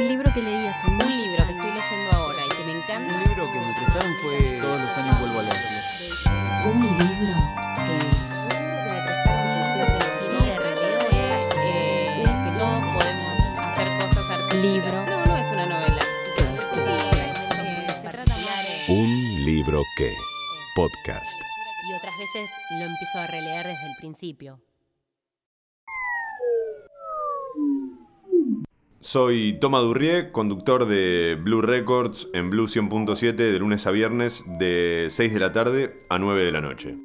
Un libro que leí hace Un libro que estoy leyendo ahora y que me encanta. Un libro que me prestaron fue Todos los años vuelvo a leerlo. Un libro que Sí, de releo es que todos podemos hacer cosas artísticas. Libro. No, no es una novela. Un libro que. Podcast. Y otras veces lo empiezo a releer desde el principio. Soy Toma Durrié, conductor de Blue Records en Blue 100.7 de lunes a viernes de 6 de la tarde a 9 de la noche.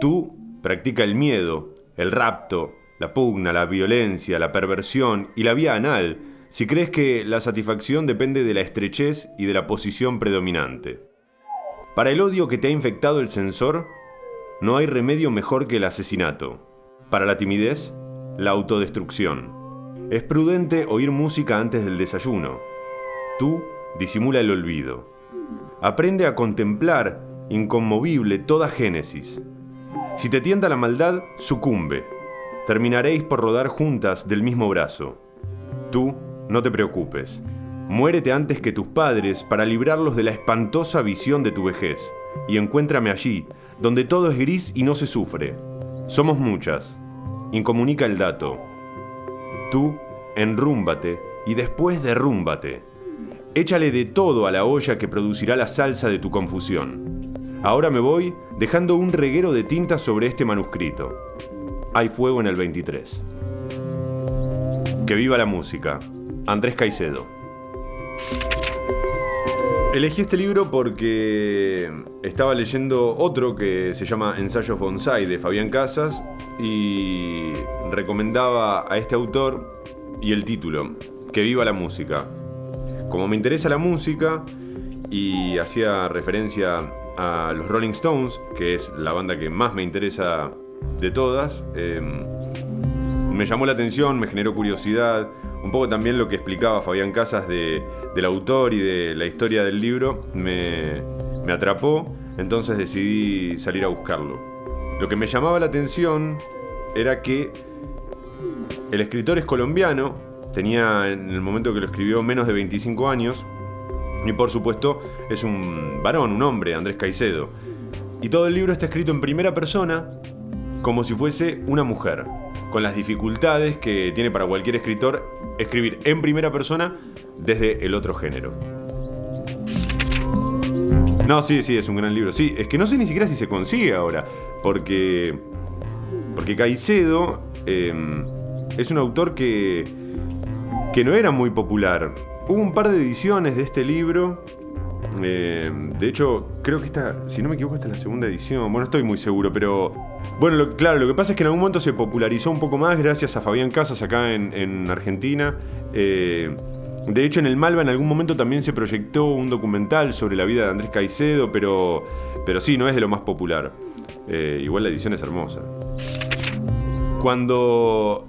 Tú practica el miedo, el rapto, la pugna, la violencia, la perversión y la vía anal si crees que la satisfacción depende de la estrechez y de la posición predominante. Para el odio que te ha infectado el sensor, no hay remedio mejor que el asesinato. Para la timidez, la autodestrucción. Es prudente oír música antes del desayuno. Tú disimula el olvido. Aprende a contemplar, inconmovible, toda génesis. Si te tienta la maldad, sucumbe. Terminaréis por rodar juntas del mismo brazo. Tú, no te preocupes. Muérete antes que tus padres para librarlos de la espantosa visión de tu vejez. Y encuéntrame allí, donde todo es gris y no se sufre. Somos muchas. Incomunica el dato. Tú, enrúmbate y después derrúmbate. Échale de todo a la olla que producirá la salsa de tu confusión. Ahora me voy dejando un reguero de tinta sobre este manuscrito. Hay fuego en el 23. Que viva la música. Andrés Caicedo. Elegí este libro porque estaba leyendo otro que se llama Ensayos Bonsai de Fabián Casas y recomendaba a este autor y el título, Que viva la música. Como me interesa la música y hacía referencia a los Rolling Stones, que es la banda que más me interesa de todas, eh, me llamó la atención, me generó curiosidad, un poco también lo que explicaba Fabián Casas de- del autor y de la historia del libro me, me atrapó, entonces decidí salir a buscarlo. Lo que me llamaba la atención era que el escritor es colombiano, tenía en el momento que lo escribió menos de 25 años, y por supuesto es un varón, un hombre, Andrés Caicedo. Y todo el libro está escrito en primera persona, como si fuese una mujer, con las dificultades que tiene para cualquier escritor escribir en primera persona desde el otro género. No, sí, sí, es un gran libro. Sí, es que no sé ni siquiera si se consigue ahora, porque porque Caicedo eh, es un autor que que no era muy popular. Hubo un par de ediciones de este libro. eh, de hecho, creo que esta, si no me equivoco, esta es la segunda edición. Bueno, estoy muy seguro, pero. Bueno, claro, lo que pasa es que en algún momento se popularizó un poco más gracias a Fabián Casas acá en, en Argentina. Eh, de hecho, en el Malva en algún momento también se proyectó un documental sobre la vida de Andrés Caicedo, pero, pero sí, no es de lo más popular. Eh, igual la edición es hermosa. Cuando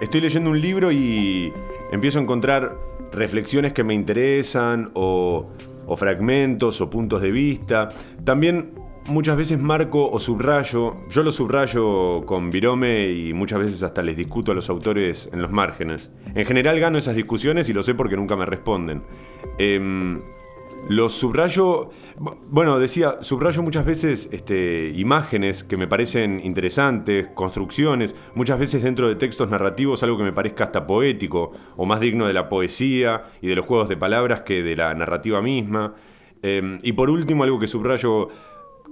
estoy leyendo un libro y empiezo a encontrar reflexiones que me interesan o, o fragmentos o puntos de vista, también muchas veces marco o subrayo, yo lo subrayo con Virome y muchas veces hasta les discuto a los autores en los márgenes. En general gano esas discusiones y lo sé porque nunca me responden. Em, los subrayo, bu- bueno, decía, subrayo muchas veces este, imágenes que me parecen interesantes, construcciones, muchas veces dentro de textos narrativos algo que me parezca hasta poético o más digno de la poesía y de los juegos de palabras que de la narrativa misma. Eh, y por último, algo que subrayo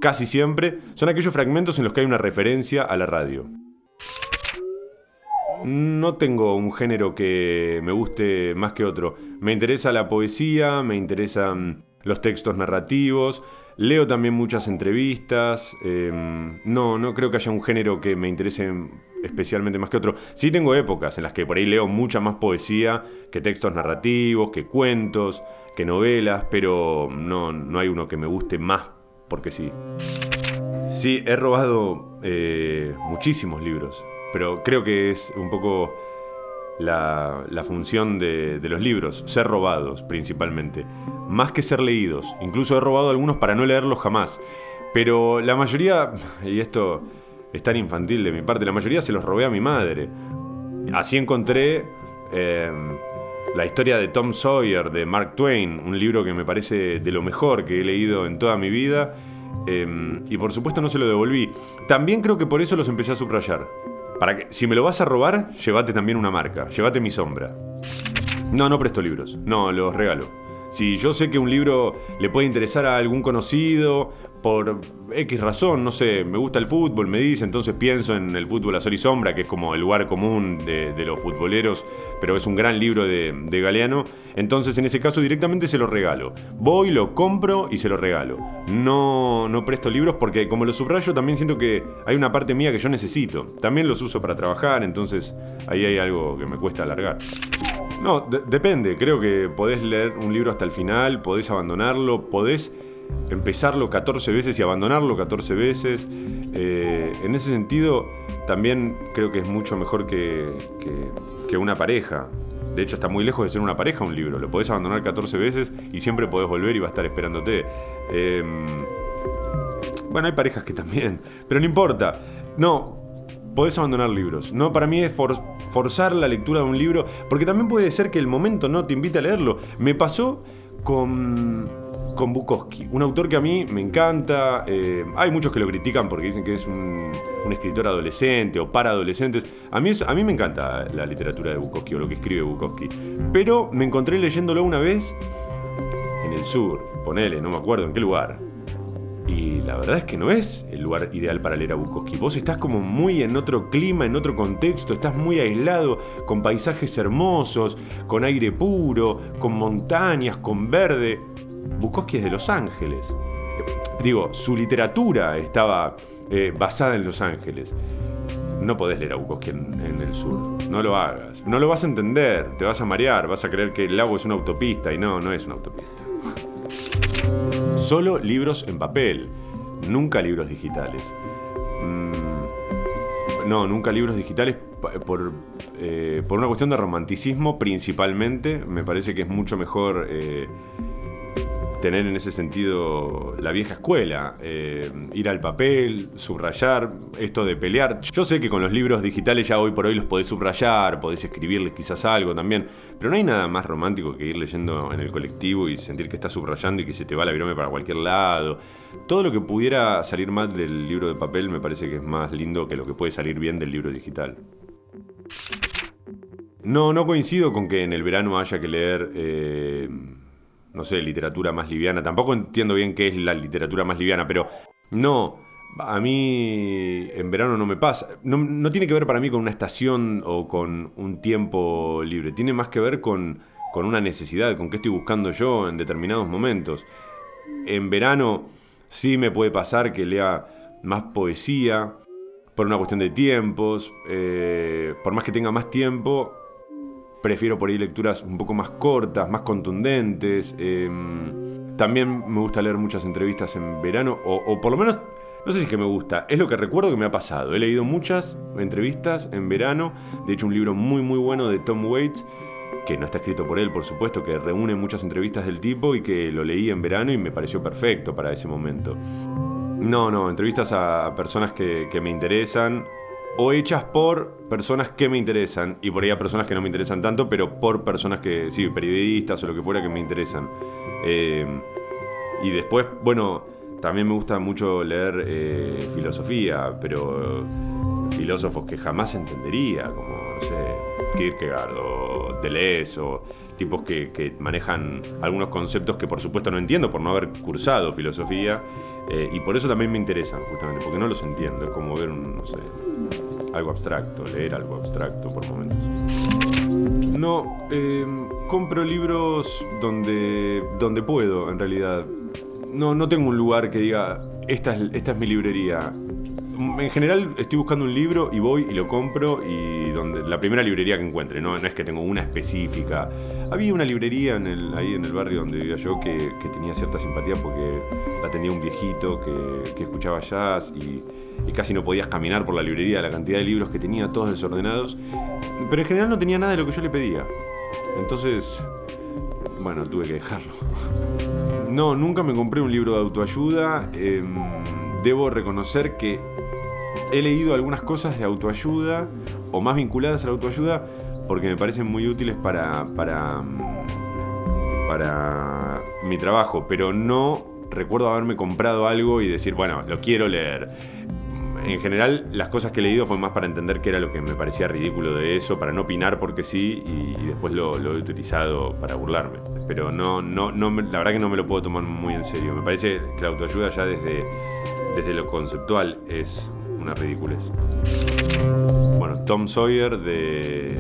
casi siempre son aquellos fragmentos en los que hay una referencia a la radio. No tengo un género que me guste más que otro. Me interesa la poesía, me interesan los textos narrativos, leo también muchas entrevistas. eh, no, no creo que haya un género que me interese especialmente más que otro. Sí tengo épocas en las que por ahí leo mucha más poesía que textos narrativos, que cuentos, que novelas, pero no, no hay uno que me guste más porque sí. Sí, he robado eh, muchísimos libros, pero creo que es un poco la, la función de, los libros, ser robados principalmente, más que ser leídos. Incluso he robado algunos para no leerlos jamás. Pero la mayoría, y esto es tan infantil de mi parte, la mayoría se los robé a mi madre. Así encontré eh, la historia de Tom Sawyer de Mark Twain, un libro que me parece de lo mejor que he leído en toda mi vida. eh, y por supuesto no se lo devolví. También creo que por eso los empecé a subrayar. Para que, si me lo vas a robar, llévate también una marca, llévate mi sombra. No, no presto libros, no, los regalo. Si yo sé que un libro le puede interesar a algún conocido, por X razón, no sé, me gusta el fútbol, me dice, entonces pienso en el fútbol a sol y sombra, que es como el lugar común de, los futboleros, pero es un gran libro de, Galeano, entonces en ese caso directamente se lo regalo. Voy, lo compro y se lo regalo. No, no presto libros porque como lo subrayo también siento que hay una parte mía que yo necesito. También los uso para trabajar, entonces ahí hay algo que me cuesta alargar. No, de- depende. Creo que podés leer un libro hasta el final, podés abandonarlo, podés empezarlo 14 veces y abandonarlo 14 veces. Eh, en ese sentido, también creo que es mucho mejor que, que- una pareja. De hecho, está muy lejos de ser una pareja un libro. Lo podés abandonar 14 veces y siempre podés volver y va a estar esperándote. Em, bueno, hay parejas que también, pero no importa. No, podés abandonar libros. No, para mí es for- forzar la lectura de un libro, porque también puede ser que el momento no te invite a leerlo. Me pasó con, con Bukowski, un autor que a mí me encanta. eh, hay muchos que lo critican porque dicen que es un, escritor adolescente o para adolescentes. A mí, a mí me encanta la literatura de Bukowski o lo que escribe Bukowski. Pero me encontré leyéndolo una vez en el sur, ponele, no me acuerdo en qué lugar. Y la verdad es que no es el lugar ideal para leer a Bukowski. Vos estás como muy en otro clima, en otro contexto, estás muy aislado, con paisajes hermosos, con aire puro, con montañas, con verde. Bukowski es de Los Ángeles. Digo, su literatura estaba eh, basada en Los Ángeles. No podés leer a Bukowski en, el sur. No lo hagas. No lo vas a entender. Te vas a marear. Vas a creer que el lago es una autopista. Y no, no es una autopista. Solo libros en papel, nunca libros digitales. Mm, no, nunca libros digitales por, eh, por una cuestión de romanticismo principalmente. Me parece que es mucho mejor eh, tener en ese sentido la vieja escuela, eh, ir al papel, subrayar, esto de pelear. Yo sé que con los libros digitales ya hoy por hoy los podés subrayar, podés escribirles quizás algo también, pero no hay nada más romántico que ir leyendo en el colectivo y sentir que estás subrayando y que se te va la virome para cualquier lado. Todo lo que pudiera salir mal del libro de papel me parece que es más lindo que lo que puede salir bien del libro digital. No, no coincido con que en el verano haya que leer, eh, no sé, literatura más liviana. Tampoco entiendo bien qué es la literatura más liviana, pero no, a mí en verano no me pasa. No, no tiene que ver para mí con una estación o con un tiempo libre. Tiene más que ver con, con una necesidad, con qué estoy buscando yo en determinados momentos. En verano sí me puede pasar que lea más poesía, por una cuestión de tiempos, eh, por más que tenga más tiempo, prefiero por ahí lecturas un poco más cortas, más contundentes. eh, también me gusta leer muchas entrevistas en verano, o, o por lo menos, no sé si es que me gusta, es lo que recuerdo que me ha pasado. He leído muchas entrevistas en verano, de hecho un libro muy muy bueno de Tom Waits, que no está escrito por él, por supuesto, que reúne muchas entrevistas del tipo y que lo leí en verano y me pareció perfecto para ese momento. No, no, entrevistas a, personas que me interesan o hechas por personas que me interesan y por ahí a personas que no me interesan tanto, pero por personas que, sí, periodistas o lo que fuera que me interesan. Eh, y después, bueno, también me gusta mucho leer eh, filosofía, pero filósofos que jamás entendería, como, no sé, Kierkegaard o Deleuze o tipos que, que manejan algunos conceptos que por supuesto no entiendo por no haber cursado filosofía eh, y por eso también me interesan justamente, porque no los entiendo, es como ver un, no sé, algo abstracto, leer algo abstracto por momentos. No, eh, compro libros donde, donde puedo, en realidad. No, no tengo un lugar que diga, esta es, esta es mi librería. En general estoy buscando un libro y voy y lo compro y donde la primera librería que encuentre, no, es que tengo una específica. Había una librería ahí en el barrio donde vivía yo que, que tenía cierta simpatía porque la atendía un viejito que, que escuchaba jazz y, casi no podías caminar por la librería, la cantidad de libros que tenía, todos desordenados. Pero en general no tenía nada de lo que yo le pedía. Entonces, bueno, tuve que dejarlo. No, nunca me compré un libro de autoayuda. eh, debo reconocer que he leído algunas cosas de autoayuda, o más vinculadas a la autoayuda, porque me parecen muy útiles para, para, para mi trabajo, pero no recuerdo haberme comprado algo y decir, bueno, lo quiero leer. En general, las cosas que he leído fue más para entender qué era lo que me parecía ridículo de eso, para no opinar porque sí, y, después lo, he utilizado para burlarme. Pero no, no, no la verdad que no me lo puedo tomar muy en serio. Me parece que la autoayuda ya desde, desde lo conceptual es una ridiculez. Bueno, Tom Sawyer de,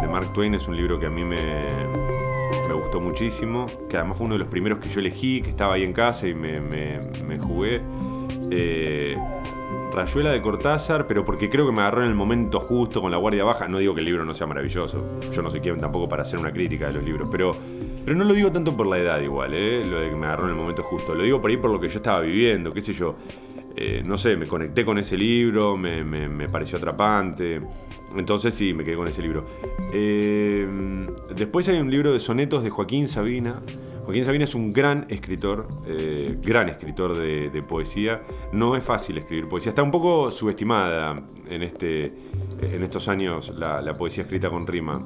de Mark Twain es un libro que a mí me, me gustó muchísimo, que además fue uno de los primeros que yo elegí, que estaba ahí en casa y me, me, jugué. Eh, Rayuela de Cortázar, pero porque creo que me agarró en el momento justo con la guardia baja. No digo que el libro no sea maravilloso, yo no sé quién tampoco para hacer una crítica de los libros, pero, pero no lo digo tanto por la edad igual, ¿eh? lo de que me agarró en el momento justo. Lo digo por ahí por lo que yo estaba viviendo, qué sé yo. Eh, no sé, me conecté con ese libro, me, me, pareció atrapante. Entonces sí, me quedé con ese libro. Eh, después hay un libro de sonetos de Joaquín Sabina. Joaquín Sabina es un gran escritor, eh, gran escritor de, poesía. No es fácil escribir poesía. Está un poco subestimada en, este, en estos años la, la poesía escrita con rima.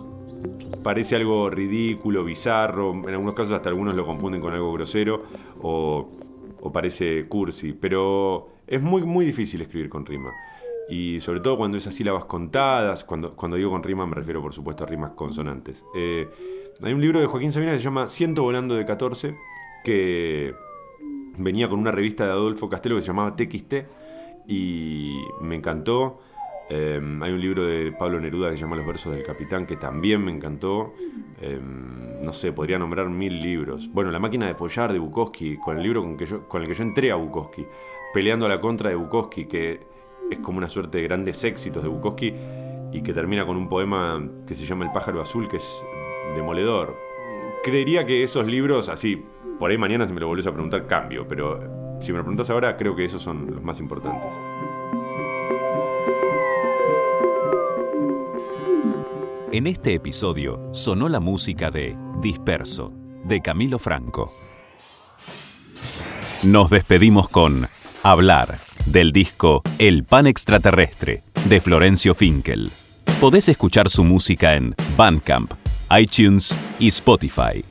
Parece algo ridículo, bizarro. En algunos casos hasta algunos lo confunden con algo grosero o, o parece cursi. Pero es muy, muy difícil escribir con rima. Y sobre todo cuando esas sílabas contadas, cuando, cuando digo con rima me refiero por supuesto a rimas consonantes. Eh, hay un libro de Joaquín Sabina que se llama Ciento volando de 14, que venía con una revista de Adolfo Castelo que se llamaba TXT y me encantó. Eh, hay un libro de Pablo Neruda que se llama Los versos del capitán que también me encantó. Eh, no sé, podría nombrar mil libros. Bueno, La máquina de follar de Bukowski, con el libro con, que yo, con el que yo entré a Bukowski, peleando a la contra de Bukowski, que es como una suerte de grandes éxitos de Bukowski y que termina con un poema que se llama El pájaro azul, que es demoledor. Creería que esos libros, así, por ahí mañana si me lo volvés a preguntar, cambio, pero si me lo preguntas ahora, creo que esos son los más importantes. En este episodio sonó la música de Disperso, de Camilo Franco. Nos despedimos con Hablar, del disco El Pan Extraterrestre, de Florencio Finkel. Podés escuchar su música en Bandcamp, iTunes y Spotify.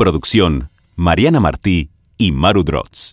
Producción, Mariana Martí y Maru Drotz.